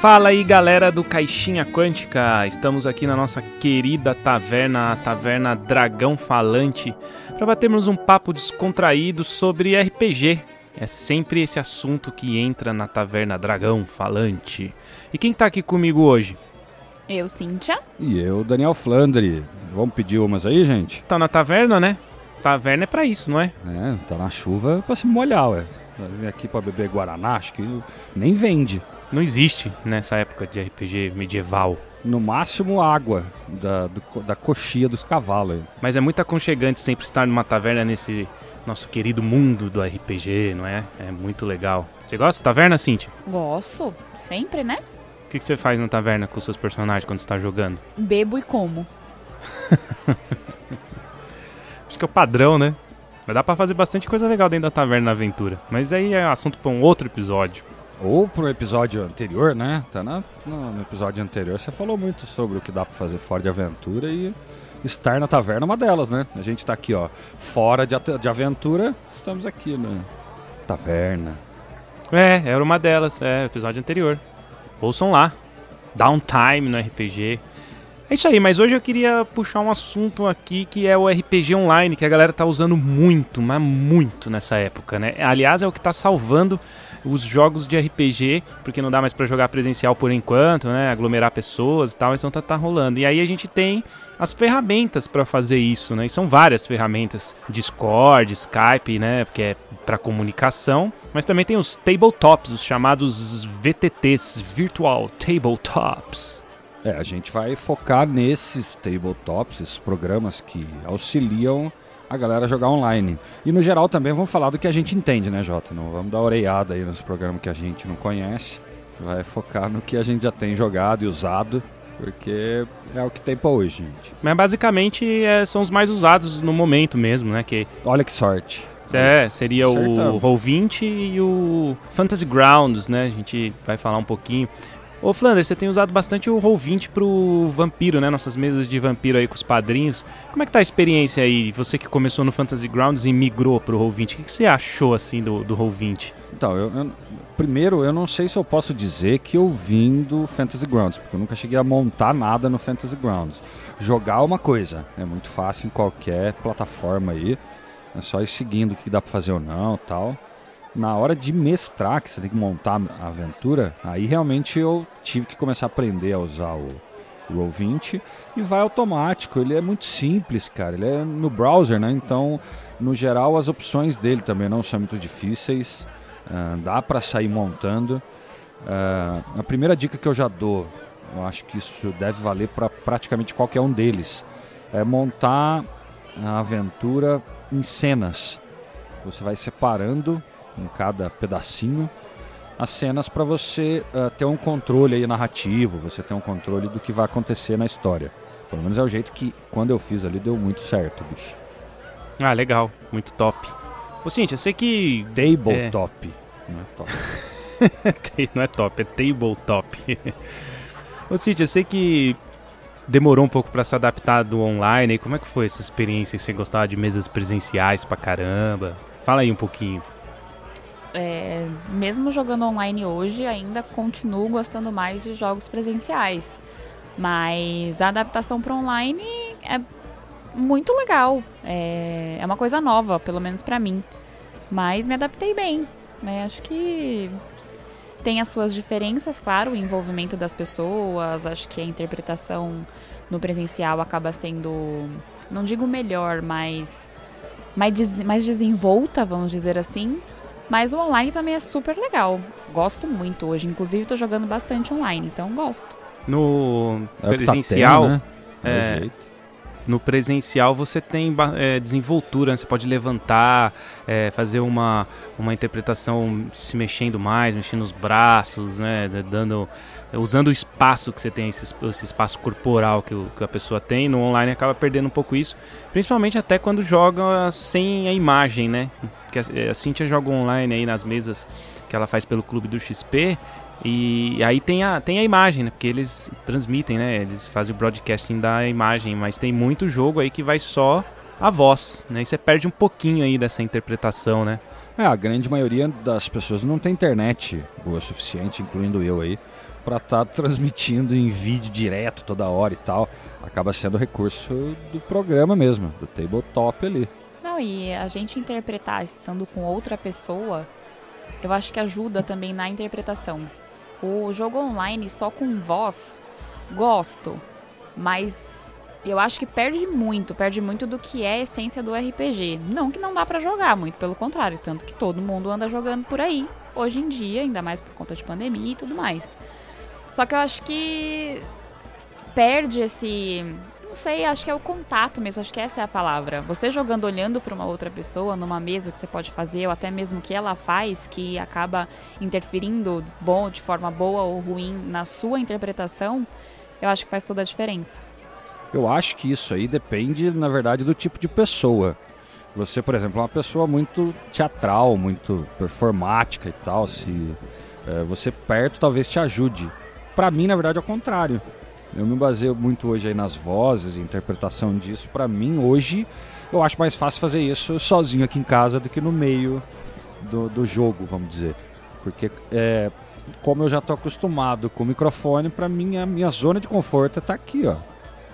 Fala aí galera do Caixinha Quântica, estamos aqui na nossa querida taverna, a Taverna Dragão Falante, para batermos um papo descontraído sobre RPG. É sempre esse assunto que entra na Taverna Dragão Falante. E quem tá aqui comigo hoje? Eu, Cíntia. E eu, Daniel Flandre. Vamos pedir umas aí, gente? Tá na taverna, né? Taverna é pra isso, não é? É, tá na chuva pra se molhar, ué. Vem aqui pra beber Guaraná, acho que nem vende. Não existe nessa época de RPG medieval. No máximo água da, do, da coxia dos cavalos. Mas é muito aconchegante sempre estar numa taverna nesse nosso querido mundo do RPG, não é? É muito legal. Você gosta de taverna, Cintia? Gosto. Sempre, né? O que que você faz na taverna com os seus personagens quando você tá jogando? Bebo e como. Acho que é o padrão, né? Mas dá pra fazer bastante coisa legal dentro da taverna na aventura. Mas aí é assunto pra um outro episódio. Ou pro episódio anterior, né? Tá na- no, episódio anterior você falou muito sobre o que dá pra fazer fora de aventura e estar na taverna é uma delas, né? A gente tá aqui, ó, fora de, de aventura, estamos aqui na taverna. É, era uma delas, é, episódio anterior. Ouçam lá. Downtime no RPG. É isso aí, mas hoje eu queria puxar um assunto aqui que é o RPG online, que a galera tá usando muito, mas muito nessa época, né? Aliás, é o que tá salvando os jogos de RPG, porque não dá mais pra jogar presencial por enquanto, né? Aglomerar pessoas e tal, então tá, tá rolando. E aí a gente tem as ferramentas pra fazer isso, né? E são várias ferramentas, Discord, Skype, né? Porque é para comunicação, mas também tem os tabletops, os chamados VTTs, Virtual Tabletops. É, a gente vai focar nesses tabletops, esses programas que auxiliam a galera jogar online. E no geral também vamos falar do que a gente entende, né, Jota? Não vamos dar oreiada aí nos programas que a gente não conhece. Vai focar no que a gente já tem jogado e usado, porque é o que tem pra hoje, gente. Mas basicamente é, são os mais usados no momento mesmo, né? Que Olha que sorte. é, seria o Acertamos. Roll20 e o Fantasy Grounds, né? A gente vai falar um pouquinho. Ô Flanders, você tem usado bastante o Roll20 pro vampiro, né? Nossas mesas de vampiro aí com os padrinhos. Como é que tá a experiência aí? Você que começou no Fantasy Grounds e migrou pro Roll20, o que, que você achou assim do, do Roll20? Então, eu, eu- primeiro, eu não sei se eu posso dizer que eu vim do Fantasy Grounds, porque eu nunca cheguei a montar nada no Fantasy Grounds. Jogar é uma coisa, é muito fácil em qualquer plataforma aí, é só ir seguindo o que dá pra fazer ou não tal. Na hora de mestrar, que você tem que montar a aventura, aí realmente eu tive que começar a aprender a usar o Roll20 e vai automático, ele é muito simples, cara, ele é no browser, né? Então, no geral, as opções dele também não são muito difíceis. Ah, dá para sair montando. Ah, a primeira dica que eu já dou, eu acho que isso deve valer para praticamente qualquer um deles, é montar a aventura em cenas. Você vai separando em cada pedacinho as cenas para você ah, ter um controle aí narrativo, você ter um controle do que vai acontecer na história. Pelo menos é o jeito que quando eu fiz ali deu muito certo, bicho. Ah, legal, muito top. Ô Cintia, você que Tabletop. Não é top. Não é top, é tabletop. Ô Cintia, você que demorou um pouco pra se adaptar do online, como é que foi essa experiência? Você gostava de mesas presenciais pra caramba? Fala aí um pouquinho. É, mesmo jogando online hoje, ainda continuo gostando mais de jogos presenciais. Mas a adaptação para online é muito legal. É, é uma coisa nova, pelo menos para mim. Mas me adaptei bem. Né? Acho que tem as suas diferenças, claro, o envolvimento das pessoas. Acho que a interpretação no presencial acaba sendo, não digo melhor, mas mais, mais desenvolta, vamos dizer assim. Mas o online também é super legal. Gosto muito hoje. Inclusive, tô jogando bastante online, então gosto. No É o que tá presencial, tendo, né? É é. No presencial você tem é, desenvoltura, né? você pode levantar, é, fazer uma, uma interpretação se mexendo mais, mexendo os braços, né? dando, usando o espaço que você tem, esse, esse espaço corporal que, que a pessoa tem. No online acaba perdendo um pouco isso, principalmente até quando joga sem a imagem, né? Porque a, a Cintia joga online aí nas mesas que ela faz pelo clube do XP. E aí tem a, tem a imagem, né? Porque eles transmitem, né? Eles fazem o broadcasting da imagem, mas tem muito jogo aí que vai só a voz, né? E você perde um pouquinho aí dessa interpretação, né? É, a grande maioria das pessoas não tem internet boa o suficiente, incluindo eu aí, para estar tá transmitindo em vídeo direto toda hora e tal. Acaba sendo o recurso do programa mesmo, do tabletop ali. Não, e a gente interpretar estando com outra pessoa, eu acho que ajuda também na interpretação. O jogo online só com voz, gosto, mas eu acho que perde muito, perde muito do que é a essência do RPG. Não que não dá para jogar, muito pelo contrário, tanto que todo mundo anda jogando por aí hoje em dia, ainda mais por conta de pandemia e tudo mais. Só que eu acho que perde esse, não sei, acho que é o contato mesmo, acho que essa é a palavra. Você jogando olhando para uma outra pessoa numa mesa que você pode fazer, ou até mesmo que ela faz, que acaba interferindo bom, de forma boa ou ruim na sua interpretação, eu acho que faz toda a diferença. Eu acho que isso aí depende, na verdade, do tipo de pessoa. Você, por exemplo, é uma pessoa muito teatral, muito performática e tal, se é, você perto talvez te ajude. Para mim, na verdade, é o contrário. Eu me baseio muito hoje aí nas vozes interpretação disso. Para mim, hoje, eu acho mais fácil fazer isso sozinho aqui em casa do que no meio do, do jogo, vamos dizer. Porque é, como eu já estou acostumado com o microfone, para mim a minha zona de conforto está aqui, ó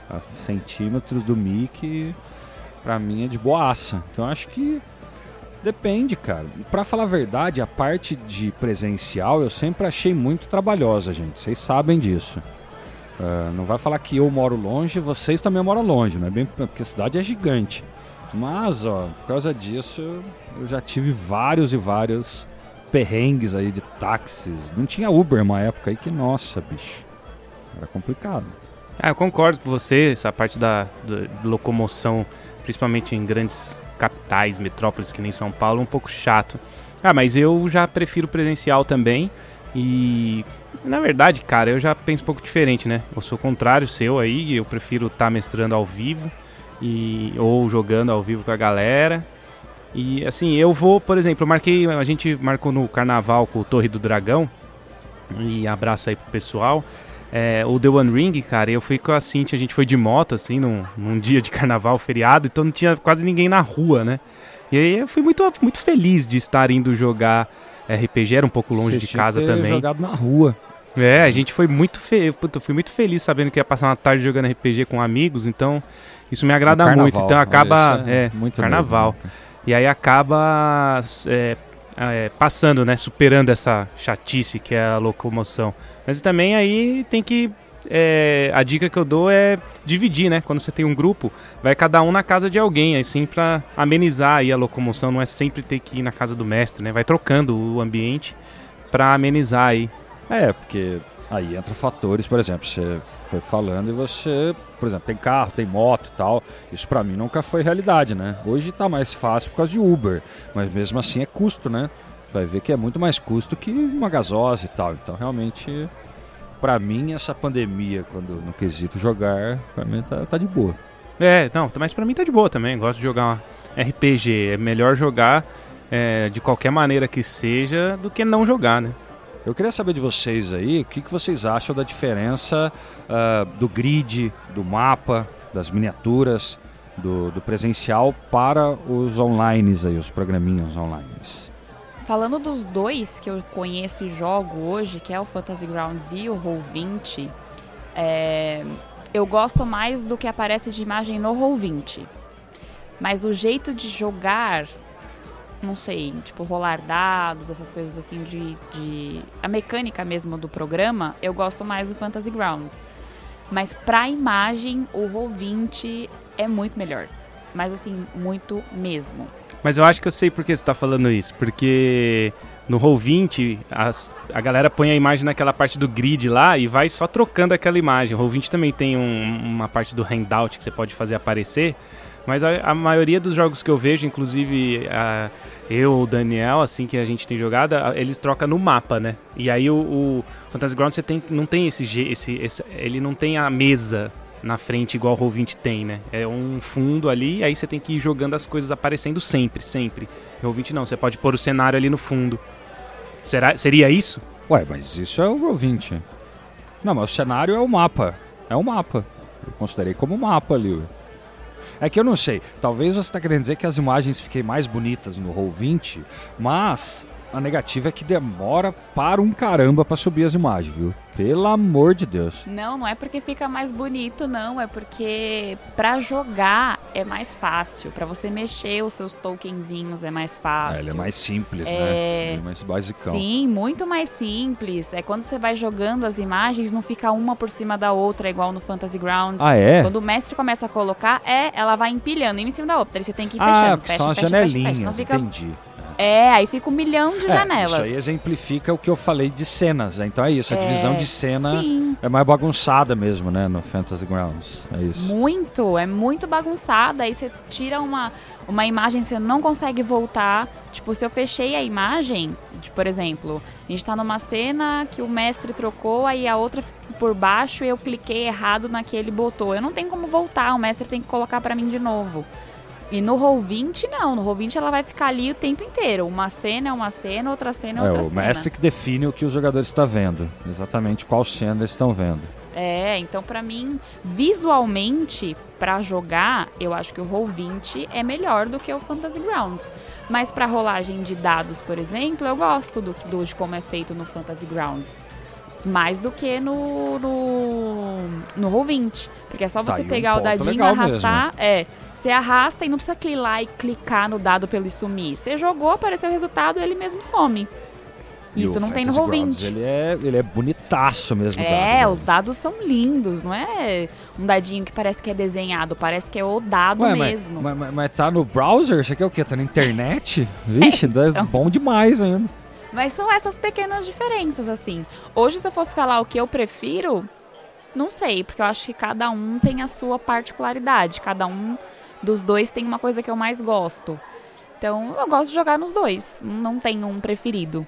a centímetros do mic, pra mim é de boaça. Então acho que depende, cara. Pra falar a verdade, a parte de presencial eu sempre achei muito trabalhosa, gente. Vocês sabem disso. Uh, não vai falar que eu moro longe, vocês também moram longe, não é bem porque a cidade é gigante. Mas, ó, por causa disso, eu já tive vários e vários perrengues aí de táxis. Não tinha Uber uma época aí que, nossa, bicho, era complicado. Ah, eu concordo com você, essa parte da, da locomoção, principalmente em grandes capitais, metrópoles que nem São Paulo, é um pouco chato. Ah, mas eu já prefiro presencial também. E na verdade, cara, eu já penso um pouco diferente, né? Eu sou contrário seu aí, eu prefiro estar tá mestrando ao vivo e ou jogando ao vivo com a galera. E assim, eu vou, por exemplo, eu marquei, a gente marcou no carnaval com o Torre do Dragão. E abraço aí pro pessoal é, o The One Ring, cara, eu fui com a Cintia, a gente foi de moto, assim, num, num dia de carnaval, feriado, então não tinha quase ninguém na rua, né? E aí eu fui muito, muito feliz de estar indo jogar RPG, era um pouco longe Você de casa ter também. jogado na rua. É, a gente foi muito fe... Puta, fui muito feliz sabendo que ia passar uma tarde jogando RPG com amigos, então isso me agrada carnaval, muito. Então acaba. É, é, muito carnaval. Né, e aí acaba é, é, passando, né? Superando essa chatice que é a locomoção. Mas também aí tem que. É, a dica que eu dou é dividir, né? Quando você tem um grupo, vai cada um na casa de alguém, assim, para amenizar aí a locomoção. Não é sempre ter que ir na casa do mestre, né? Vai trocando o ambiente para amenizar aí. É, porque aí entra fatores, por exemplo, você foi falando e você, por exemplo, tem carro, tem moto e tal. Isso para mim nunca foi realidade, né? Hoje tá mais fácil por causa de Uber, mas mesmo assim é custo, né? vai ver que é muito mais custo que uma gasosa e tal. Então, realmente, para mim, essa pandemia, quando no quesito jogar, para mim tá, tá de boa. É, não, mas para mim tá de boa também. Gosto de jogar RPG. É melhor jogar é, de qualquer maneira que seja do que não jogar, né? Eu queria saber de vocês aí, o que, que vocês acham da diferença uh, do grid, do mapa, das miniaturas, do, do presencial para os online aí, os programinhas online. Falando dos dois que eu conheço e jogo hoje, que é o Fantasy Grounds e o Roll20, é, eu gosto mais do que aparece de imagem no Roll20. Mas o jeito de jogar, não sei, tipo rolar dados, essas coisas assim de, de a mecânica mesmo do programa, eu gosto mais do Fantasy Grounds. Mas pra imagem, o Roll20 é muito melhor. Mas assim, muito mesmo. Mas eu acho que eu sei por que você está falando isso. Porque no Roll20, a, a galera põe a imagem naquela parte do grid lá e vai só trocando aquela imagem. O Roll20 também tem um, uma parte do handout que você pode fazer aparecer. Mas a, a maioria dos jogos que eu vejo, inclusive a, eu, o Daniel, assim que a gente tem jogado, eles trocam no mapa, né? E aí o, o Fantasy Ground você tem, não tem esse, esse, esse. Ele não tem a mesa na frente igual o Roll20 tem, né? É um fundo ali, aí você tem que ir jogando as coisas aparecendo sempre, sempre. Roll20 não, você pode pôr o cenário ali no fundo. Será, seria isso? Ué, mas isso é o Roll20. Não, mas o cenário é o mapa. É o mapa. Eu considerei como mapa ali. É que eu não sei. Talvez você está querendo dizer que as imagens fiquem mais bonitas no Roll20, mas a negativa é que demora para um caramba para subir as imagens, viu? Pelo amor de Deus. Não, não é porque fica mais bonito, não. É porque para jogar é mais fácil. Para você mexer os seus tokenzinhos é mais fácil. É, ele é mais simples, É. né? Ele é mais basicão. Sim, muito mais simples. É quando você vai jogando as imagens, não fica uma por cima da outra, igual no Fantasy Grounds. Ah, é? Quando o mestre começa a colocar, é, ela vai empilhando uma em cima da outra. Aí você tem que ir ah, fechando. porque fecha, são as fecha, fecha, fecha. janelinhas, fica... entendi. É, aí fica um milhão de É, janelas. Isso aí exemplifica o que eu falei de cenas, né? Então é isso, a divisão de cena Sim, é mais bagunçada mesmo, né, no Fantasy Grounds. É isso. muito. É muito bagunçada. Aí você tira uma, uma imagem, você não consegue voltar. Tipo, se eu fechei a imagem, de, por exemplo, a gente tá numa cena que o mestre trocou, aí a outra por baixo e eu cliquei errado naquele botou. Eu não tenho como voltar, o mestre tem que colocar pra mim de novo. E no Roll20, não. No Roll20 ela vai ficar ali o tempo inteiro. Uma cena é uma cena, outra cena é É outra o cena. mestre que define o que os jogadores estão vendo, exatamente qual cena eles estão vendo. É, então pra mim, visualmente, pra jogar, eu acho que o Roll20 é melhor do que o Fantasy Grounds. Mas pra rolagem de dados, por exemplo, eu gosto do, do de como é feito no Fantasy Grounds. Mais do que no, no, no Roll20. Porque é só Tá você um pegar o ponto dadinho, arrastar. É, você arrasta e não precisa lá e clicar no dado pra ele sumir. Você jogou, apareceu o resultado, ele mesmo some. E Isso o não tem no Fantasy Grounds, Roll20. Ele é, ele é bonitaço mesmo. o É, dado, os dados são lindos, não é um dadinho que parece que é desenhado, parece que é o dado Ué, mesmo. mas, mas- mas tá no browser? Isso aqui é o quê? Tá na internet? Vixe, dá- então. bom demais ainda. Mas são essas pequenas diferenças, assim. Hoje, se eu fosse falar o que eu prefiro, não sei, porque eu acho que cada um tem a sua particularidade. Cada um dos dois tem uma coisa que eu mais gosto. Então, eu gosto de jogar nos dois. Não tenho um preferido.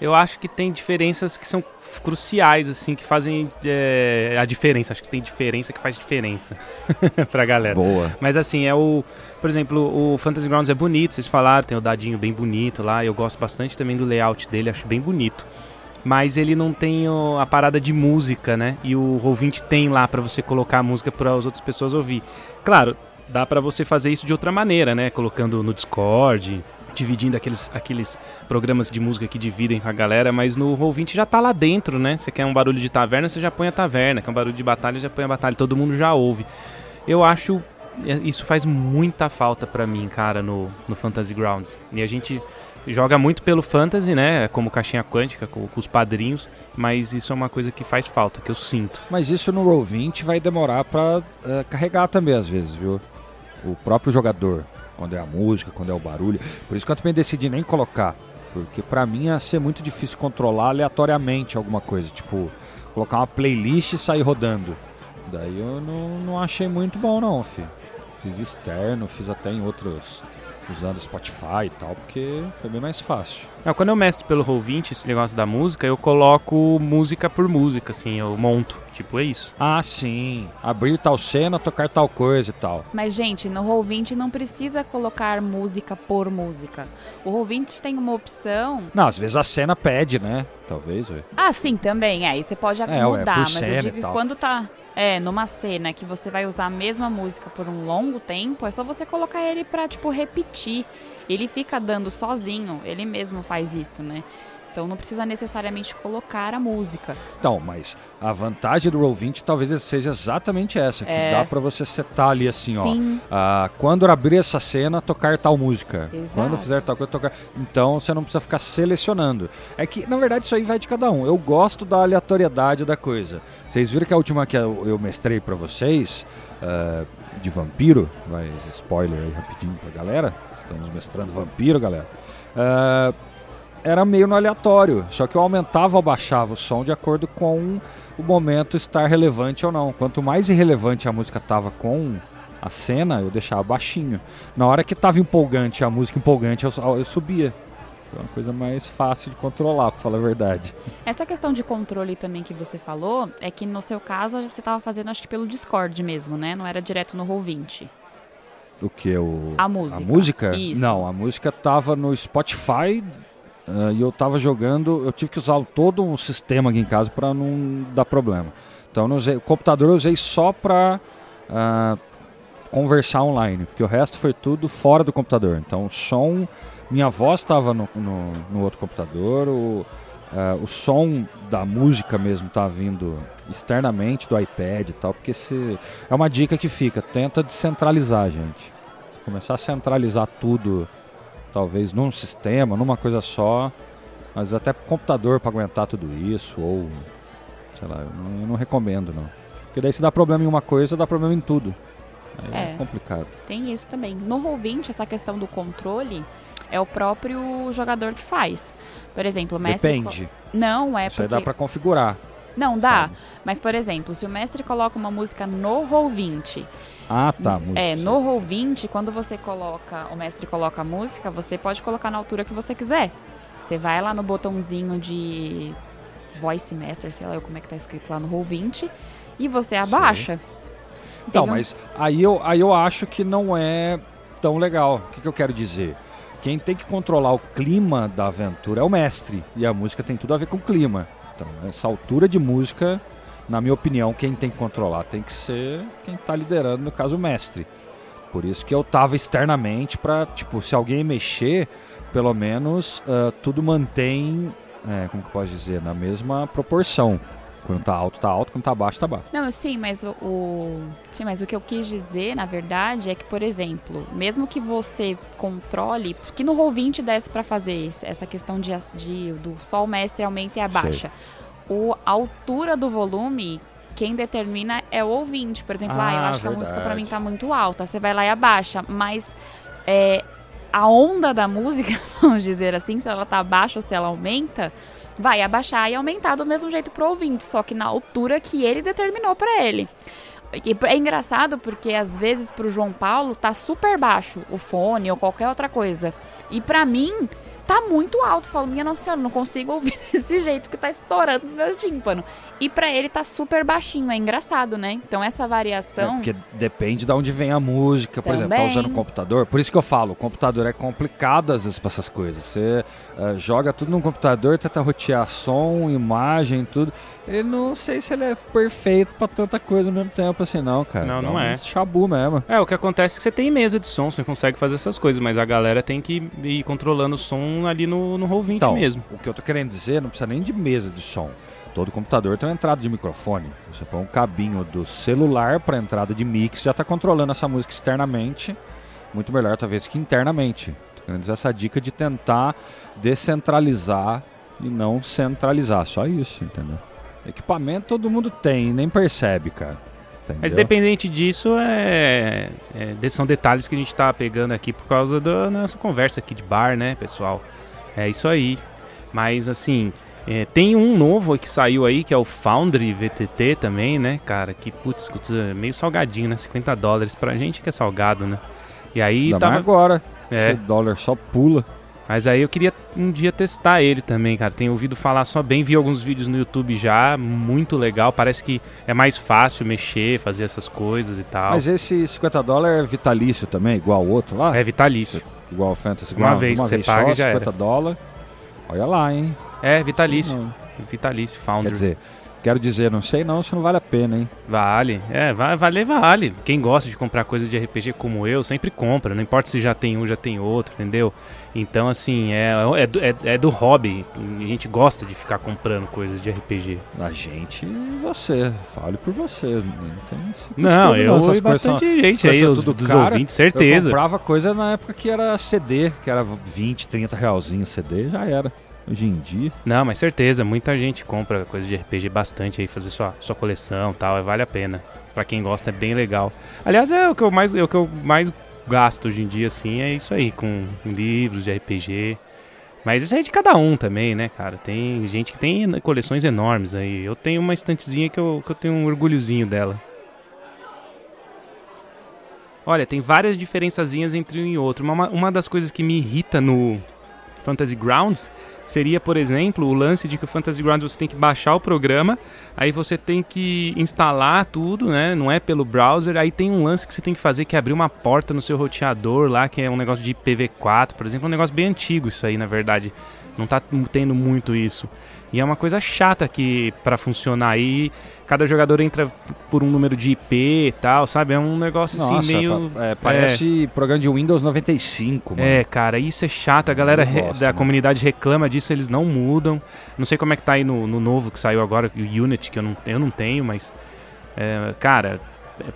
Eu acho que tem diferenças que são cruciais, assim, que fazem é, a diferença. Acho que tem diferença que faz diferença pra galera. Boa. Mas assim, é o. Por exemplo, o Fantasy Grounds é bonito, vocês falaram, tem o dadinho bem bonito lá. Eu gosto bastante também do layout dele, acho bem bonito. Mas ele não tem o- a parada de música, né? E o Roll20 tem lá pra você colocar a música para as outras pessoas ouvir. Claro, dá pra você fazer isso de outra maneira, né? Colocando no Discord, dividindo aqueles, aqueles programas de música que dividem com a galera, mas no Roll20 já tá lá dentro, né? Você quer um barulho de taverna, você já põe a taverna, quer um barulho de batalha, já põe a batalha, todo mundo já ouve. Eu acho é, isso faz muita falta pra mim, cara, no, no Fantasy Grounds. E a gente joga muito pelo Fantasy, né? Como caixinha quântica, com, com os padrinhos, mas isso é uma coisa que faz falta, que eu sinto. Mas isso no Roll20 vai demorar pra eh, carregar também às vezes, viu? O próprio jogador, quando é a música, quando é o barulho. Por isso que eu também decidi nem colocar. Porque pra mim ia ser muito difícil controlar aleatoriamente alguma coisa. Tipo, colocar uma playlist e sair rodando. Daí eu não, não achei muito bom não, fi. Fiz externo, fiz até em outros. Usando Spotify e tal, porque foi bem mais fácil. Não, quando eu mestro pelo Roll20, esse negócio da música, eu coloco música por música, assim, eu monto. Tipo, é isso. Ah, sim. Abrir tal cena, tocar tal coisa e tal. Mas, gente, no Roll20 não precisa colocar música por música. O Roll20 tem uma opção. Não, às vezes a cena pede, né? Talvez, ué. Ah, sim, também. É, aí você pode É, mudar, por mas eu digo que quando tá é, numa cena que você vai usar a mesma música por um longo tempo, é só você colocar ele pra, tipo, repetir. Ele fica dando sozinho, ele mesmo faz isso, né? Então não precisa necessariamente colocar a música. Então, mas a vantagem do Roll20 talvez seja exatamente essa, que É. dá pra você setar ali assim, ó. Sim. ah, quando abrir essa cena, tocar tal música. Exato. Quando fizer tal coisa, tocar. Então você não precisa ficar selecionando. É que, na verdade, isso aí vai de cada um. Eu gosto da aleatoriedade da coisa. Vocês viram que a última que eu, mestrei pra vocês, ah, de vampiro, mas spoiler aí rapidinho pra galera. Estamos mestrando vampiro, galera. Ah, era meio no aleatório, só que eu aumentava ou baixava o som de acordo com o momento estar relevante ou não. Quanto mais irrelevante a música tava com a cena, eu deixava baixinho. Na hora que tava empolgante, a música empolgante, eu, eu subia. Foi uma coisa mais fácil de controlar, pra falar a verdade. Essa questão de controle também que você falou, é que no seu caso você estava fazendo acho que pelo Discord mesmo, né? Não era direto no Roll20. O que? O, A música. A música? Isso. Não, a música tava no Spotify ah, e eu tava jogando. Eu tive que usar todo um sistema aqui em casa para não dar problema. Então, eu usei, o computador eu usei só para conversar online, porque o resto foi tudo fora do computador. Então, o som, minha voz estava no, no, no, outro computador, o, uh, o som da música mesmo tá vindo externamente do iPad e tal, porque se, é uma dica que fica, tenta descentralizar, gente. Se começar a centralizar tudo, talvez num sistema, numa coisa só, mas até computador para aguentar tudo isso, ou sei lá, eu não, eu não recomendo não. Porque daí se dá problema em uma coisa, dá problema em tudo. Aí é, é complicado. Tem isso também. No Roll20, essa questão do controle é o próprio jogador que faz. Por exemplo, o mestre. Depende. Não, é Isso porque... aí dá pra configurar. Não, dá. Sabe? Mas, por exemplo, se o mestre coloca uma música no Roll20. Ah, tá. Música, é, no Roll20, quando você coloca, o mestre coloca a música, você pode colocar na altura que você quiser. Você vai lá no botãozinho de Voice Master, sei lá como é que tá escrito lá no Roll20, e você abaixa. Então, mas aí eu, aí eu acho que não é tão legal. O que, que eu quero dizer? Quem tem que controlar o clima da aventura é o mestre. E a música tem tudo a ver com o clima. Então, essa altura de música, na minha opinião, quem tem que controlar tem que ser quem está liderando, no caso, o mestre. Por isso que eu tava externamente para, tipo, se alguém mexer, pelo menos uh, tudo mantém, é, como que eu posso dizer, na mesma proporção. Quando tá alto, tá alto, quando tá baixo, tá baixo. Não, sim, mas o, o, sim, mas o que eu quis dizer, na verdade, é que, por exemplo, mesmo que você controle, que no Roll20 desse para fazer essa questão de, de, do sol mestre aumenta e abaixa. O, a altura do volume, quem determina é o ouvinte. Por exemplo, ah, ah eu acho verdade. que a música para mim tá muito alta. Você vai lá e abaixa, mas é, a onda da música, vamos dizer assim, se ela tá baixa ou se ela aumenta, vai abaixar e aumentar do mesmo jeito pro ouvinte, só que na altura que ele determinou para ele. E é engraçado porque às vezes pro João Paulo tá super baixo o fone ou qualquer outra coisa. E para mim tá muito alto. Eu falo, minha nossa senhora, não consigo ouvir desse jeito que tá estourando os meus tímpanos. E para ele tá super baixinho, é engraçado, né? Então essa variação. É porque depende de onde vem a música, por Também. exemplo, tá usando o computador. Por isso que eu falo, o computador é complicado às vezes pra essas coisas. Você uh, joga tudo no computador, tenta rotear som, imagem, tudo. Eu não sei se ele é perfeito pra tanta coisa ao mesmo tempo assim, não, cara. Não, não é. é. Chabu mesmo. É, o que acontece é que você tem mesa de som, você consegue fazer essas coisas, mas a galera tem que ir controlando o som ali no, no Roll20 então, mesmo. O que eu tô querendo dizer, não precisa nem de mesa de som. Todo computador tem uma entrada de microfone. Você põe um cabinho do celular para entrada de mix, já está controlando essa música externamente. Muito melhor, talvez, que internamente. Tô querendo dizer essa dica de tentar descentralizar e não centralizar. Só isso, entendeu? Equipamento todo mundo tem, nem percebe, cara. Entendeu? Mas dependente disso, é, é, são detalhes que a gente está pegando aqui por causa da nossa conversa aqui de bar, né, pessoal? É isso aí. Mas assim, é, tem um novo que saiu aí, que é o Foundry VTT também, né, cara? Que, putz, custa meio salgadinho, né? 50 dólares pra gente que é salgado, né? E aí Ainda tava... agora. É. Esse dólar só pula. Mas aí eu queria um dia testar ele também, cara. Tenho ouvido falar só bem, vi alguns vídeos no YouTube já, muito legal. Parece que é mais fácil mexer, fazer essas coisas e tal. Mas esse 50 dólares é vitalício também, igual o outro lá? É vitalício. Igual o Fantasy Uma vez uma que vez você paga só, já 50 dólares. Olha lá, hein? É, vitalício. Vitalício, founder. Quer dizer, Quero dizer, não sei não se não vale a pena, hein? Vale, é, vai valer, vale. Quem gosta de comprar coisa de RPG como eu, sempre compra. Não importa se já tem um, já tem outro, entendeu? Então, assim, é, é, do, é, é do hobby. A gente gosta de ficar comprando coisas de RPG. A gente e você. Fale por você. Não tem Não, eu não, bastante são, gente aí, os, dos cara, ouvintes, certeza. Eu comprava coisa na época que era CD, que era 20, 30 realzinho CD, já era hoje em dia. Não, mas certeza, muita gente compra coisa de RPG bastante aí, fazer sua, sua coleção tal, vale a pena. Para quem gosta é bem legal. Aliás, é o que eu mais, é o que eu mais gasto hoje em dia, assim, é isso aí, com livros de RPG. Mas isso é de cada um também, né, cara? Tem gente que tem coleções enormes aí. Eu tenho uma estantezinha que eu, que eu tenho um orgulhozinho dela. Olha, tem várias diferençazinhas entre um e outro. Uma, uma das coisas que me irrita no Fantasy Grounds seria, por exemplo, o lance de que o Fantasy Grounds você tem que baixar o programa, aí você tem que instalar tudo, né? Não é pelo browser. Aí tem um lance que você tem que fazer que é abrir uma porta no seu roteador lá, que é um negócio de IPv4, por exemplo, um negócio bem antigo isso aí, na verdade. Não tá tendo muito isso. E é uma coisa chata que para funcionar aí, cada jogador entra por um número de IP e tal, sabe? É um negócio Nossa, assim meio. é, parece programa de Windows 95, mano. É, cara, isso é chato. A galera gosto, da mano. comunidade reclama disso, eles não mudam. Não sei como é que tá aí no, no novo que saiu agora, o Unity, que eu não, eu não tenho, mas. é, cara, é,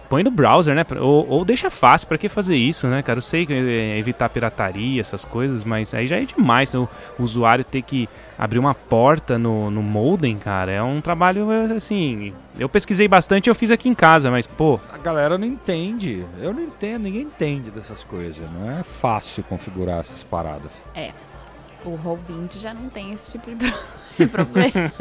põe no browser, né? pra- Ou, ou deixa fácil, pra que fazer isso, né, cara? Eu sei que é evitar pirataria, essas coisas, mas aí já é demais o, o usuário ter que abrir uma porta no, no modem, cara. É um trabalho, é, assim. Eu pesquisei bastante eu fiz aqui em casa, mas, pô, A galera não entende. Eu não entendo, ninguém entende dessas coisas. Não é fácil configurar essas paradas. O Roll20 já não tem esse tipo de problema.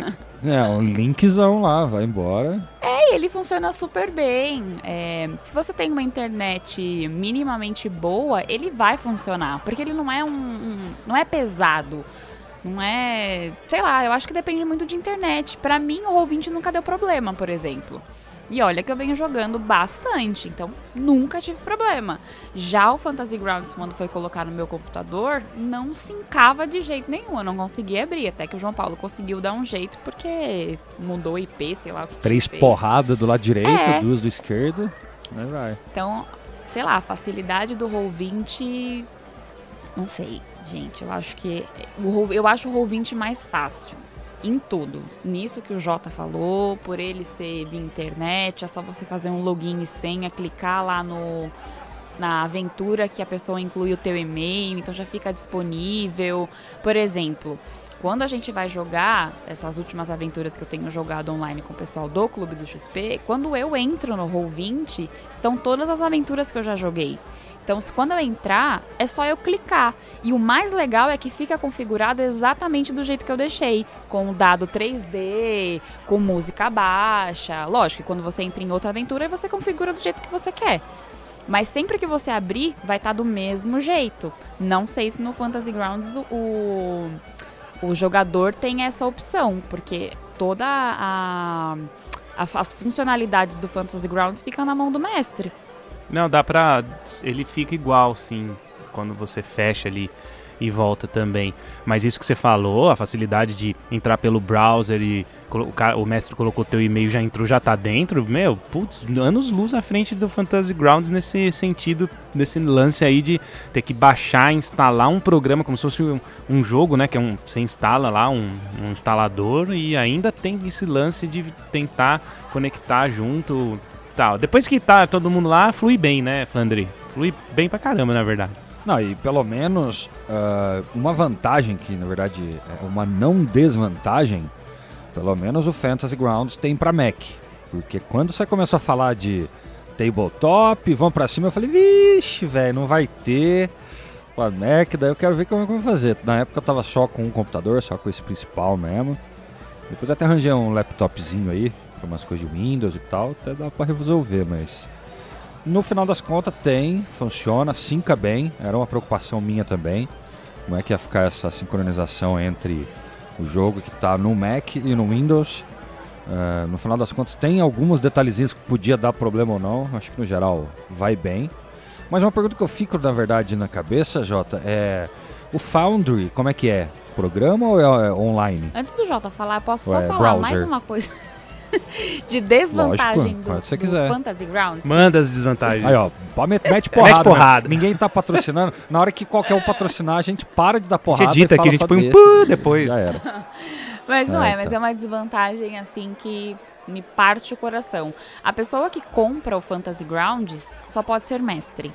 É, um linkzão lá, vai embora. E ele funciona super bem. É, se você tem uma internet minimamente boa, ele vai funcionar. Porque ele não é um. um- não é pesado. Não é. Sei lá, eu acho que depende muito de internet. Pra mim, o Roll20 nunca deu problema, por exemplo. E olha que eu venho jogando bastante, então nunca tive problema. Já o Fantasy Grounds, quando foi colocar no meu computador, não se encava de jeito nenhum. Eu não conseguia abrir. Até que o João Paulo conseguiu dar um jeito, porque mudou o IP, sei lá o que. Três porradas do lado direito, É. duas do esquerdo. Aí vai. Então, sei lá, a facilidade do Roll20. Não sei, gente. Eu acho que. Eu acho o Roll20 mais fácil. Em tudo. Nisso que o Jota falou, por ele ser via internet, é só você fazer um login e senha, clicar lá no. Na aventura que a pessoa inclui o teu e-mail, então já fica disponível. Por exemplo, quando a gente vai jogar essas últimas aventuras que eu tenho jogado online com o pessoal do Clube do XP, quando eu entro no Roll20, estão todas as aventuras que eu já joguei. Então, se quando eu entrar, é só eu clicar. E o mais legal é que fica configurado exatamente do jeito que eu deixei, com o dado 3D, com música baixa. Lógico que quando você entra em outra aventura, você configura do jeito que você quer. Mas sempre que você abrir, vai estar do mesmo jeito. Não sei se no Fantasy Grounds o, o jogador tem essa opção, porque toda a, a- as funcionalidades do Fantasy Grounds ficam na mão do mestre. Não, dá pra. Ele fica igual, sim, quando você fecha ali e volta também. Mas isso que você falou, a facilidade de entrar pelo browser e o mestre colocou teu e-mail, já entrou, já tá dentro, meu, putz, anos luz à frente do Fantasy Grounds nesse sentido, nesse lance aí de ter que baixar, instalar um programa como se fosse um, um jogo, né? Que é um. Você instala lá um, um instalador e ainda tem esse lance de tentar conectar junto tal. Depois que tá todo mundo lá, flui bem, né, Flandre? Flui bem pra caramba, na verdade. Não, e pelo menos ah, uma vantagem que, na verdade, é uma não desvantagem, pelo menos o Fantasy Grounds tem pra Mac. Porque quando você começou a falar de tabletop, vão pra cima, eu falei, vixe, velho, não vai ter pra Mac, daí eu quero ver como é eu vou fazer. Na época eu tava só com um computador, só com esse principal mesmo. Depois até arranjei um laptopzinho aí, umas coisas de Windows e tal, até dá pra resolver, mas... No final das contas tem, funciona, sinca bem, era uma preocupação minha também. Como é que ia ficar essa sincronização entre o jogo que está no Mac e no Windows. Eh, no final das contas tem alguns detalhezinhos que podia dar problema ou não, acho que no geral vai bem. Mas uma pergunta que eu fico na verdade na cabeça, Jota, é o Foundry, como é que é? Programa ou é, é online? Antes do Jota falar, posso Ué, só falar mais browser. uma coisa de desvantagem Lógico, do, você do quiser. Fantasy Grounds. Manda as desvantagens. Aí ó, mete, mete porrada. né? porrada. Ninguém tá patrocinando. Na hora que qualquer um patrocinar, a gente para de dar a gente porrada. edita e aqui, a gente põe um desse. pu depois. Já era. Mas não é, mas é uma desvantagem assim que me parte o coração. A pessoa que compra o Fantasy Grounds só pode ser mestre.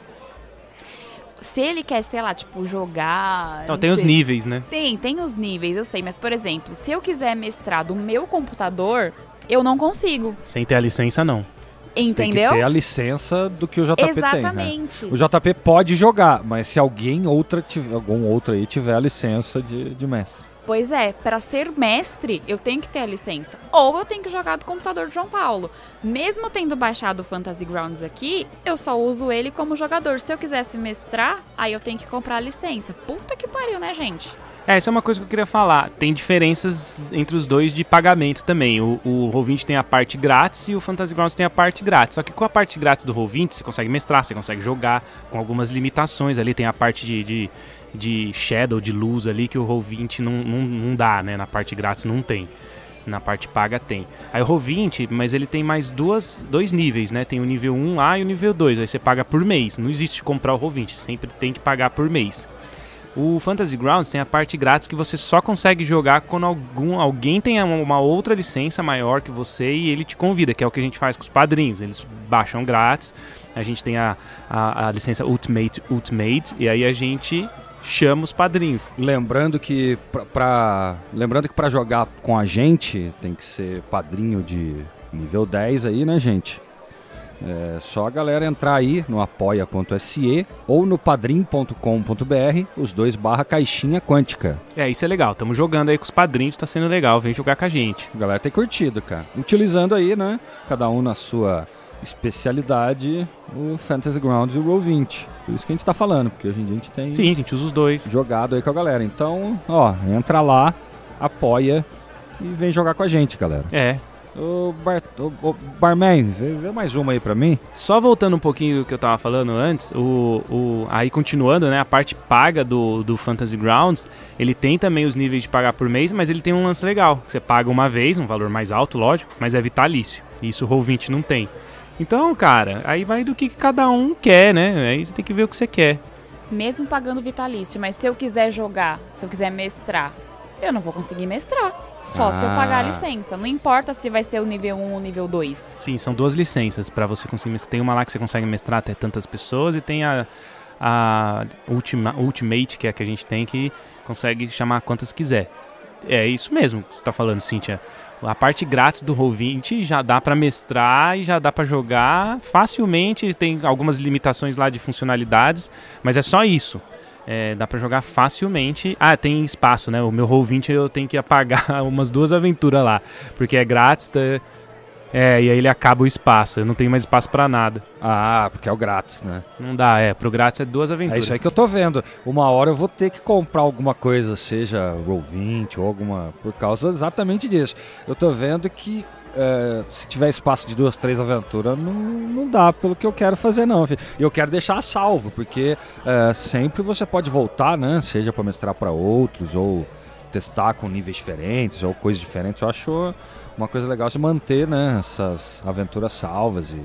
Se ele quer, sei lá, tipo, jogar. Não, tem os sei. níveis, né? Tem, tem os níveis, eu sei, mas por exemplo, se eu quiser mestrar do meu computador, eu não consigo. Sem ter a licença, não. Você Tem Entendeu? que ter a licença do que o JP tem. Né? Exatamente. O JP pode jogar, mas se alguém outra tiver, algum outro aí tiver a licença de, de mestre. Pois é, para ser mestre, eu tenho que ter a licença. Ou eu tenho que jogar do computador de João Paulo. Mesmo tendo baixado o Fantasy Grounds aqui, eu só uso ele como jogador. Se eu quisesse mestrar, aí eu tenho que comprar a licença. Puta que pariu, né, gente? É, essa é uma coisa que eu queria falar. Tem diferenças entre os dois de pagamento também. O, o Roll20 tem a parte grátis e o Fantasy Grounds tem a parte grátis. Só que com a parte grátis do Roll20 você consegue mestrar, você consegue jogar com algumas limitações. Ali tem a parte de, de, de shadow, de luz ali que o Roll20 não, não, não dá, né? Na parte grátis não tem. Na parte paga tem. Aí o Roll20, mas ele tem mais duas, dois níveis, né? Tem o nível 1 lá e o nível 2. Aí você paga por mês. Não existe comprar o Roll20, sempre tem que pagar por mês. O Fantasy Grounds tem a parte grátis que você só consegue jogar quando algum, alguém tem uma outra licença maior que você e ele te convida, que é o que a gente faz com os padrinhos. Eles baixam grátis, a gente tem a, a, a licença Ultimate Ultimate e aí a gente chama os padrinhos. Lembrando que para lembrando que para jogar com a gente tem que ser padrinho de nível 10 aí, né, gente? É só a galera entrar aí no apoia.se ou no padrim.com.br, os dois barra caixinha quântica. É, isso é legal. Estamos jogando aí com os padrinhos, tá sendo legal. Vem jogar com a gente. A galera tem curtido, cara. Utilizando aí, né? Cada um na sua especialidade, o Fantasy Grounds e o Roll20. Por isso que a gente tá falando, porque hoje em dia a gente tem. Sim, a gente usa os dois. Jogado aí com a galera. Então, ó, entra lá, apoia e vem jogar com a gente, galera. É, Ô, bar, ô, ô, Barman, vê, vê, mais uma aí pra mim. Só voltando um pouquinho do que eu tava falando antes, o, o, aí continuando, né, a parte paga do, do Fantasy Grounds, ele tem também os níveis de pagar por mês, mas ele tem um lance legal. Você paga uma vez, um valor mais alto, lógico, mas é vitalício. Isso o Roll20 não tem. Então, cara, aí vai do que cada um quer, né? Aí você tem que ver o que você quer. Mesmo pagando vitalício, mas se eu quiser jogar, se eu quiser mestrar, eu não vou conseguir mestrar. Só ah. se eu pagar a ah. licença. Não importa se vai ser o nível 1 ou o nível 2. Sim, são duas licenças para você conseguir mestrar. Tem uma lá que você consegue mestrar até tantas pessoas e tem a, a Ultima, Ultimate, que é a que a gente tem, que consegue chamar quantas quiser. É isso mesmo que você está falando, Cíntia. A parte grátis do Roll20 já dá para mestrar e já dá para jogar facilmente. Tem algumas limitações lá de funcionalidades, mas é só isso. É, dá para jogar facilmente. Ah, tem espaço, né? O meu Roll20 eu tenho que apagar umas duas aventuras lá, porque é grátis, tá? É, e aí ele acaba o espaço. Eu não tenho mais espaço para nada. Ah, porque é o grátis, né? Não dá, é. Pro grátis é duas aventuras. É isso aí que eu tô vendo. Uma hora eu vou ter que comprar alguma coisa, seja Roll20 ou alguma. Por causa exatamente disso. Eu tô vendo que é, se tiver espaço de duas, três aventuras, não, não dá pelo que eu quero fazer, não. E eu quero deixar salvo, porque é, sempre você pode voltar, né? Seja para mestrar para outros, ou testar com níveis diferentes, ou coisas diferentes. Eu acho uma coisa legal se manter, né? Essas aventuras salvas e.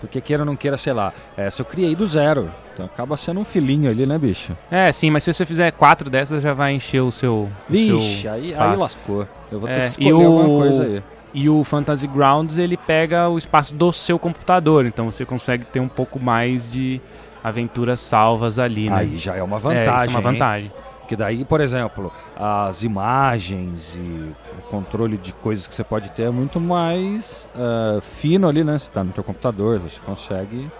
Porque queira ou não queira, sei lá, essa eu criei do zero. Então acaba sendo um filhinho ali, né, bicho? É, sim, mas se você fizer quatro dessas, já vai encher o seu. Vixe, seu aí, aí lascou. Eu vou ter é, que escolher o... alguma coisa aí. E o Fantasy Grounds ele pega o espaço do seu computador, então você consegue ter um pouco mais de aventuras salvas ali, né? Aí já é uma vantagem. É, isso é uma vantagem. Hein? Que daí, por exemplo, as imagens e o controle de coisas que você pode ter é muito mais uh, fino ali, né? Você está no teu computador, você consegue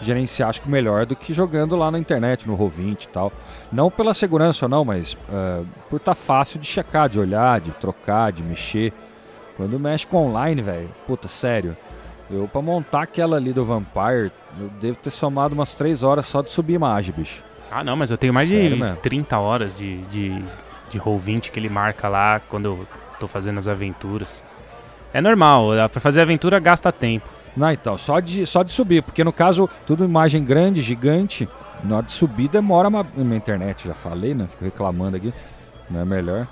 gerenciar, acho que melhor do que jogando lá na internet, no Roll20 e tal. Não pela segurança ou não, mas uh, por estar tá fácil de checar, de olhar, de trocar, de mexer. Quando mexe com online, velho, puta, sério. Eu, pra montar aquela ali do Vampire, eu devo ter somado umas 3 horas só de subir imagem, bicho. Ah, não, mas eu tenho mais sério, de mesmo? 30 horas de, de, de Roll20 que ele marca lá quando eu tô fazendo as aventuras. É normal, pra fazer aventura gasta tempo. Não, então, só de, só de subir, porque no caso, tudo imagem grande, gigante, na hora de subir demora uma. Minha internet, já falei, né? Fico reclamando aqui. Não é melhor.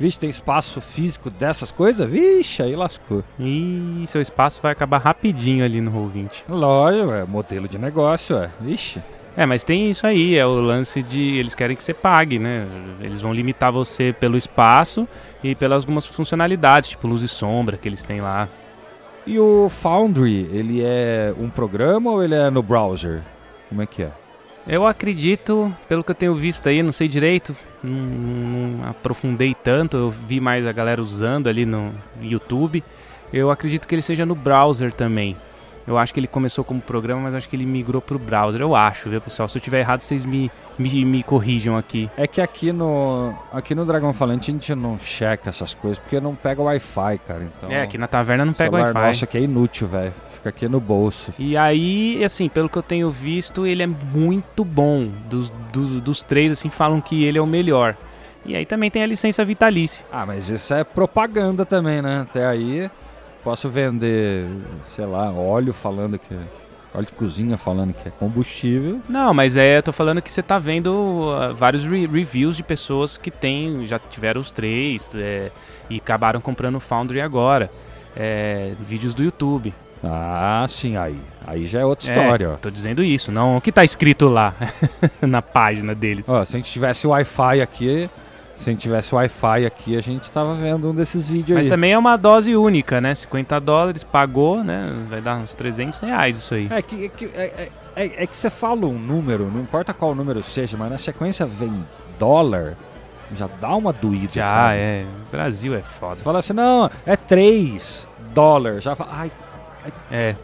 Vixe, tem espaço físico dessas coisas? Vixe, aí lascou. E seu espaço vai acabar rapidinho ali no Roll20. Lógico, é modelo de negócio, é. Vixe. É, mas tem isso aí, é o lance de eles querem que você pague, né? Eles vão limitar você pelo espaço e pelas algumas funcionalidades, tipo luz e sombra que eles têm lá. E o Foundry, ele é um programa ou ele é no browser? Como é que é? Eu acredito, pelo que eu tenho visto aí, não sei direito, não, não, aprofundei tanto, eu vi mais a galera usando ali no YouTube. Eu acredito que ele seja no browser também. Eu acho que ele começou como programa, mas acho que ele migrou para o browser. Eu acho, viu, pessoal? Se eu tiver errado, vocês me, me, me, corrijam aqui. É que aqui no, aqui no Dragão Falante a gente não checa essas coisas, porque não pega Wi-Fi, cara. Então, é, aqui na taverna não pega Wi-Fi. Nossa, que é inútil, velho. Fica aqui no bolso. E aí, assim, pelo que eu tenho visto, ele é muito bom. Dos, do, dos três, assim, falam que ele é o melhor. E aí também tem a licença vitalícia. Ah, mas isso é propaganda também, né? Até aí posso vender, sei lá, óleo falando que óleo de cozinha falando que é combustível. Não, mas é, eu tô falando que você tá vendo uh, vários re reviews de pessoas que tem, já tiveram os três é, e acabaram comprando o Foundry agora. É, vídeos do YouTube. Ah, sim, aí. Aí já é outra história. É, tô dizendo isso, não o que tá escrito lá na página deles. Ó, se a gente tivesse Wi-Fi aqui, se a gente tivesse Wi-Fi aqui, a gente tava vendo um desses vídeos Mas aí. também é uma dose única, né? 50 dólares, pagou, né? Vai dar uns 300 reais isso aí. É que, é que, é, é, é que você fala um número, não importa qual número seja, mas na sequência vem dólar, já dá uma doída, Já, sabe? é. Brasil é foda. Você fala assim, não, é 3 dólares. Já fala, ai, É, vai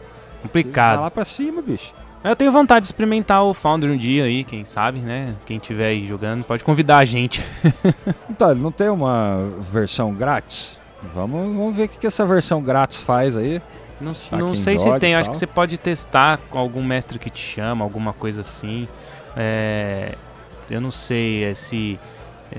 complicado. lá pra cima, bicho. Eu tenho vontade de experimentar o Founder um dia aí, quem sabe, né? Quem tiver aí jogando, pode convidar a gente. Então, ele não tem uma versão grátis? Vamos, vamos ver o que, que essa versão grátis faz aí. Não, não sei se tem, acho que você pode testar com algum mestre que te chama, alguma coisa assim. É, eu não sei é, se,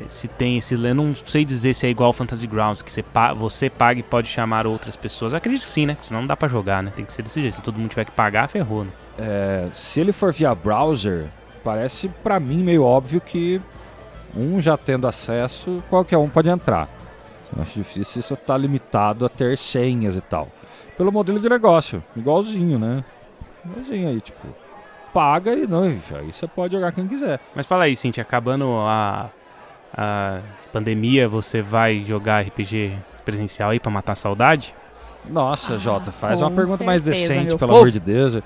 se tem esse. Eu não sei dizer se é igual ao Fantasy Grounds, que você, pa- você paga e pode chamar outras pessoas. Eu acredito que sim, né? Porque senão não dá pra jogar, né? Tem que ser desse jeito. Se todo mundo tiver que pagar, ferrou, né? É, se ele for via browser, parece pra mim meio óbvio que um já tendo acesso, qualquer um pode entrar. Eu acho difícil isso estar limitado a ter senhas e tal. Pelo modelo de negócio, igualzinho, né? Igualzinho aí, tipo, paga e não, aí você pode jogar quem quiser. Mas fala aí, Cintia, acabando a, a pandemia, você vai jogar RPG presencial aí pra matar a saudade? Nossa, Ah, Jota, faz uma pergunta mais certeza, decente, meu pelo povo. amor de Deus.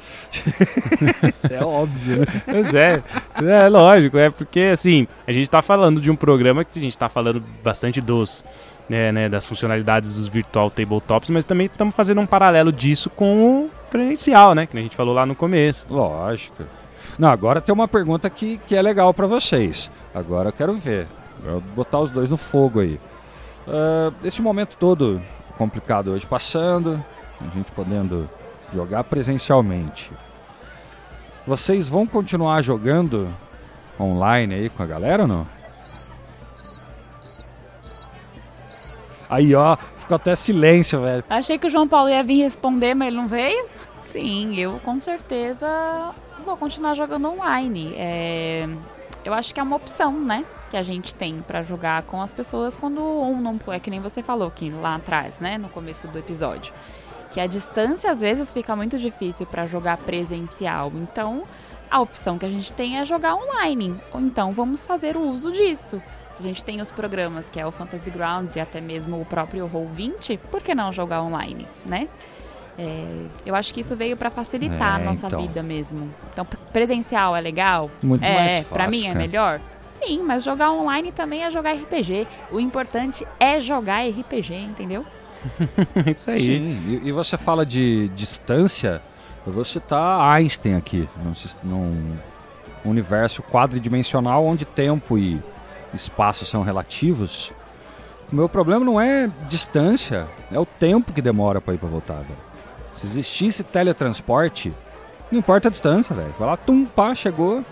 isso é óbvio, né? Pois é, é lógico, é porque assim, a gente tá falando de um programa que a gente tá falando bastante dos, né, né, das funcionalidades dos virtual tabletops, mas também estamos fazendo um paralelo disso com o presencial, né, que a gente falou lá no começo. Lógico. Não, agora tem uma pergunta que, que é legal pra vocês. Agora eu quero ver. Vou botar os dois no fogo aí. Ah, esse momento todo complicado hoje passando, a gente podendo jogar presencialmente. Vocês vão continuar jogando online aí com a galera ou não? Aí, ó, ficou até silêncio, velho. Achei que o João Paulo ia vir responder, mas ele não veio. Sim, eu com certeza vou continuar jogando online. É, eu acho que é uma opção, né? Que a gente tem pra jogar com as pessoas quando um não. É que nem você falou aqui lá atrás, né? No começo do episódio. Que a distância às vezes fica muito difícil pra jogar presencial. Então, a opção que a gente tem é jogar online. Ou então vamos fazer o uso disso. Se a gente tem os programas que é o Fantasy Grounds e até mesmo o próprio Roll20, por que não jogar online, né? É, eu acho que isso veio pra facilitar É, a nossa então. vida mesmo. Então, presencial é legal? Muito é, mais pra fácil, mim é melhor? Sim, mas jogar online também é jogar RPG. O importante é jogar RPG, entendeu? Isso aí. Sim, e, e você fala de distância, eu vou citar Einstein aqui, num, num universo quadridimensional onde tempo e espaço são relativos. O meu problema não é distância, é o tempo que demora pra ir pra voltar, velho. Se existisse teletransporte, não importa a distância, velho. Vai lá, tum, pá, chegou.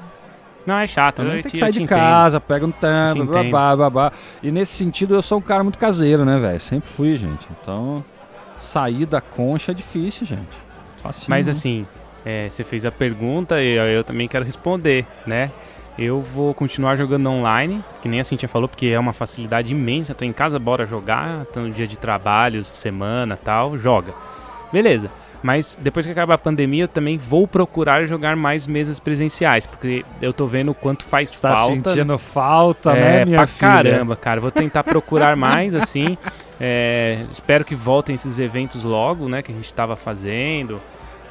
Não, é chato. Eu tem te- que sair de entendo. casa, pega um entendo. babá, babá. E nesse sentido eu sou um cara muito caseiro, né, velho? Sempre fui, gente. Então, sair da concha é difícil, gente. Facinho, Mas né? assim, é, você fez a pergunta e eu, eu também quero responder, né? Eu vou continuar jogando online, que nem a Cintia falou, porque é uma facilidade imensa. Tô em casa, bora jogar, tô no dia de trabalho, semana tal, joga. Beleza. Mas depois que acabar a pandemia, eu também vou procurar jogar mais mesas presenciais, porque eu tô vendo o quanto faz Tá falta. sentindo falta, é, né, minha pra filha? caramba, cara. Vou tentar procurar mais, assim. É, espero que voltem esses eventos logo, né? Que a gente tava fazendo,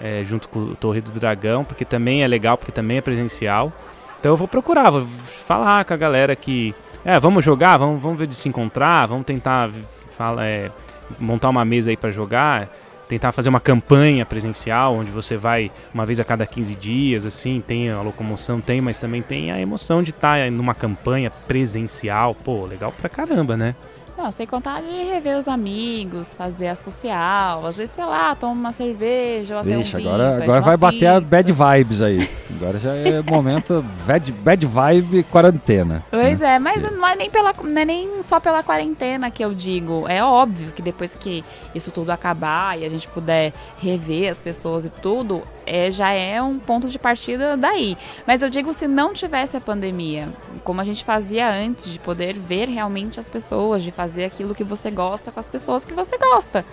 é, junto com o Torre do Dragão, porque também é legal, porque também é presencial. Então eu vou procurar, vou falar com a galera que. É, vamos jogar, vamos, vamos ver de se encontrar, vamos tentar fala, é, montar uma mesa aí pra jogar. Tentar fazer uma campanha presencial, onde você vai uma vez a cada 15 dias, assim, tem a locomoção, tem, mas também tem a emoção de estar numa campanha presencial. Pô, legal pra caramba, né? Não, sem contar de rever os amigos, fazer a social, às vezes, sei lá, toma uma cerveja ou até Vixe, um agora, pede agora vai bater a bad vibes aí. Agora já é momento bad, bad vibe quarentena. Pois né? é, mas não é, nem pela, não é nem só pela quarentena que eu digo. É óbvio que depois que isso tudo acabar e a gente puder rever as pessoas e tudo, é, já é um ponto de partida daí. Mas eu digo se não tivesse a pandemia, como a gente fazia antes, de poder ver realmente as pessoas, de fazer aquilo que você gosta com as pessoas que você gosta.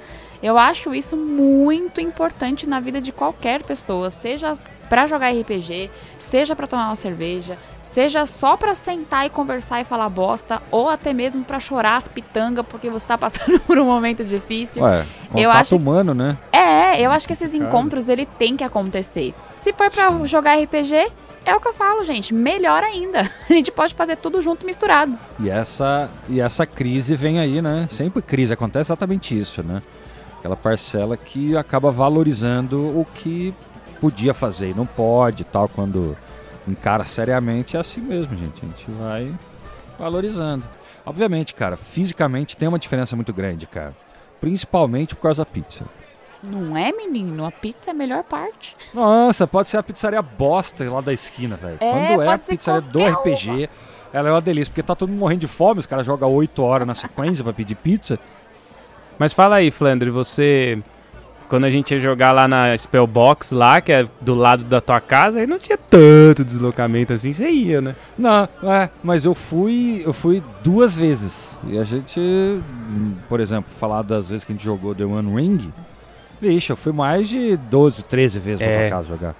Eu acho isso muito importante na vida de qualquer pessoa, seja pra jogar RPG, seja pra tomar uma cerveja, seja só pra sentar e conversar e falar bosta, ou até mesmo pra chorar as pitangas porque você tá passando por um momento difícil. Ué, contato Eu acho- humano, né? É, eu acho que esses Cara. encontros ele tem que acontecer. Se for pra jogar RPG, é o que eu falo, gente, melhor ainda. A gente pode fazer tudo junto misturado. E essa, e essa crise vem aí, né? Sempre crise acontece exatamente isso, né? Aquela parcela que acaba valorizando o que podia fazer e não pode e tal, quando encara seriamente, é assim mesmo, gente. A gente vai valorizando. Obviamente, cara, fisicamente tem uma diferença muito grande, cara. Principalmente por causa da pizza. Não é, menino? A pizza é a melhor parte. Nossa, pode ser a pizzaria bosta lá da esquina, velho. É, Quando é a pizzaria do RPG, ela é uma delícia, porque tá todo mundo morrendo de fome, os caras jogam 8 horas na sequência pra pedir pizza. Mas fala aí, Flandre, você. Quando a gente ia jogar lá na Spellbox, lá, que é do lado da tua casa, aí não tinha tanto deslocamento assim, você ia, né? Não, é, mas eu fui, eu fui duas vezes. E a gente, por exemplo, falar das vezes que a gente jogou The One Ring, vixe, eu fui mais de 12, 13 vezes pra É. tua casa jogar.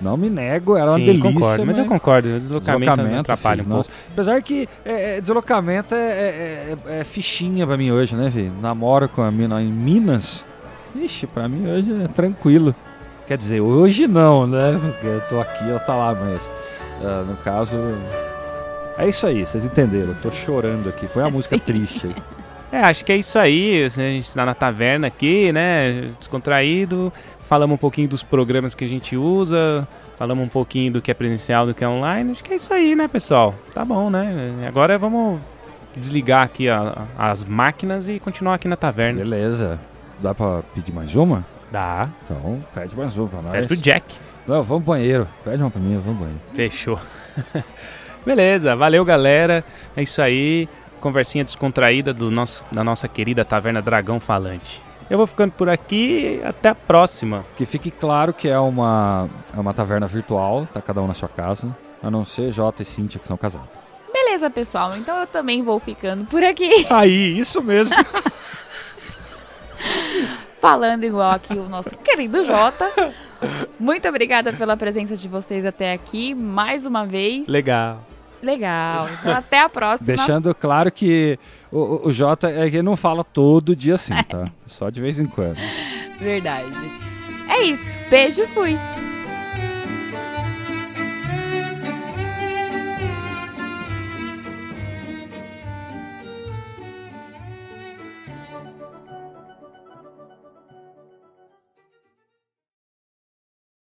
Não me nego, era uma Sim, delícia. concordo. Mas eu concordo, o deslocamento, atrapalha filho, um nossa. pouco. Apesar que é, é, deslocamento é, é- é- é fichinha pra mim hoje, né, filho? Namoro com a mina em Minas. Ixi, pra mim hoje é tranquilo. Quer dizer, hoje não, né? Porque eu tô aqui, ela tá lá, mas ah, no caso. É isso aí, vocês entenderam. Eu tô chorando aqui. Põe a música triste aí. É, acho que é isso aí. assim, A gente tá na taverna aqui, né? Descontraído. Falamos um pouquinho dos programas que a gente usa. Falamos um pouquinho do que é presencial, do que é online. Acho que é isso aí, né, pessoal? Tá bom, né? Agora vamos desligar aqui a- as máquinas e continuar aqui na taverna. Beleza. Dá pra pedir mais uma? Dá. Então, pede mais uma pra nós. Pede pro Jack. Não, vamos pro banheiro. Pede uma pra mim, vamos pro banheiro. Fechou. Beleza, valeu galera. É isso aí. Conversinha descontraída do nosso, da nossa querida Taverna Dragão Falante. Eu vou ficando por aqui. Até a próxima. Que fique claro que é uma, é uma taverna virtual, tá cada um na sua casa. A não ser Jota e Cíntia que são casados. Beleza, pessoal. Então eu também vou ficando por aqui, Aí, isso mesmo. falando igual aqui o nosso querido Jota. Muito obrigada pela presença de vocês até aqui, mais uma vez. Legal. Legal. Então até a próxima. Deixando claro que o, o- Jota é que não fala todo dia assim, tá? Só de vez em quando. Verdade. É isso. Beijo, fui.